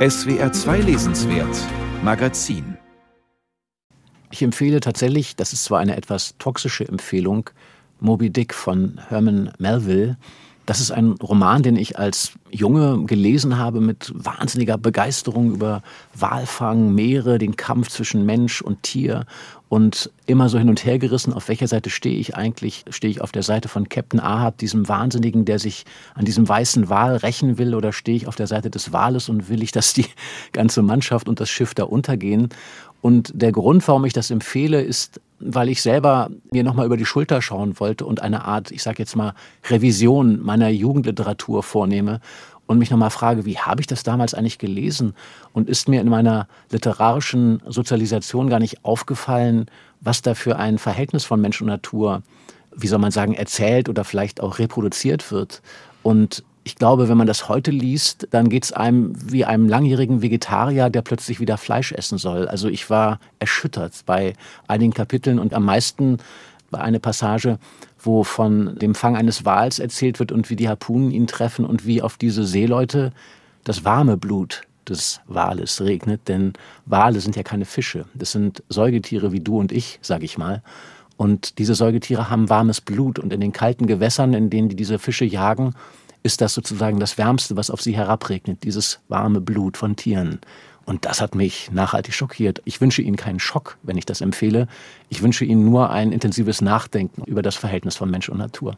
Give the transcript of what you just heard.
SWR 2 Lesenswert Magazin Ich empfehle tatsächlich, das ist zwar eine etwas toxische Empfehlung, Moby Dick von Herman Melville. Das ist ein Roman, den ich als Junge gelesen habe mit wahnsinniger Begeisterung über Walfang, Meere, den Kampf zwischen Mensch und Tier und immer so hin und her gerissen, auf welcher Seite stehe ich eigentlich? Stehe ich auf der Seite von Captain Ahab, diesem Wahnsinnigen, der sich an diesem weißen Wal rächen will, oder stehe ich auf der Seite des Wales und will ich, dass die ganze Mannschaft und das Schiff da untergehen? Und der Grund, warum ich das empfehle, ist, weil ich selber mir nochmal über die Schulter schauen wollte und eine Art, ich sage jetzt mal, Revision meiner Jugendliteratur vornehme und mich nochmal frage, wie habe ich das damals eigentlich gelesen? Und ist mir in meiner literarischen Sozialisation gar nicht aufgefallen, was da für ein Verhältnis von Mensch und Natur, wie soll man sagen, erzählt oder vielleicht auch reproduziert wird? Und ich glaube, wenn man das heute liest, dann geht es einem wie einem langjährigen Vegetarier, der plötzlich wieder Fleisch essen soll. Also ich war erschüttert bei einigen Kapiteln und am meisten bei einer Passage, wo von dem Fang eines Wals erzählt wird und wie die Harpunen ihn treffen und wie auf diese Seeleute das warme Blut des Wales regnet, denn Wale sind ja keine Fische, das sind Säugetiere wie du und ich, sage ich mal. Und diese Säugetiere haben warmes Blut und in den kalten Gewässern, in denen die diese Fische jagen, ist das sozusagen das Wärmste, was auf sie herabregnet, dieses warme Blut von Tieren. Und das hat mich nachhaltig schockiert. Ich wünsche Ihnen keinen Schock, wenn ich das empfehle. Ich wünsche Ihnen nur ein intensives Nachdenken über das Verhältnis von Mensch und Natur.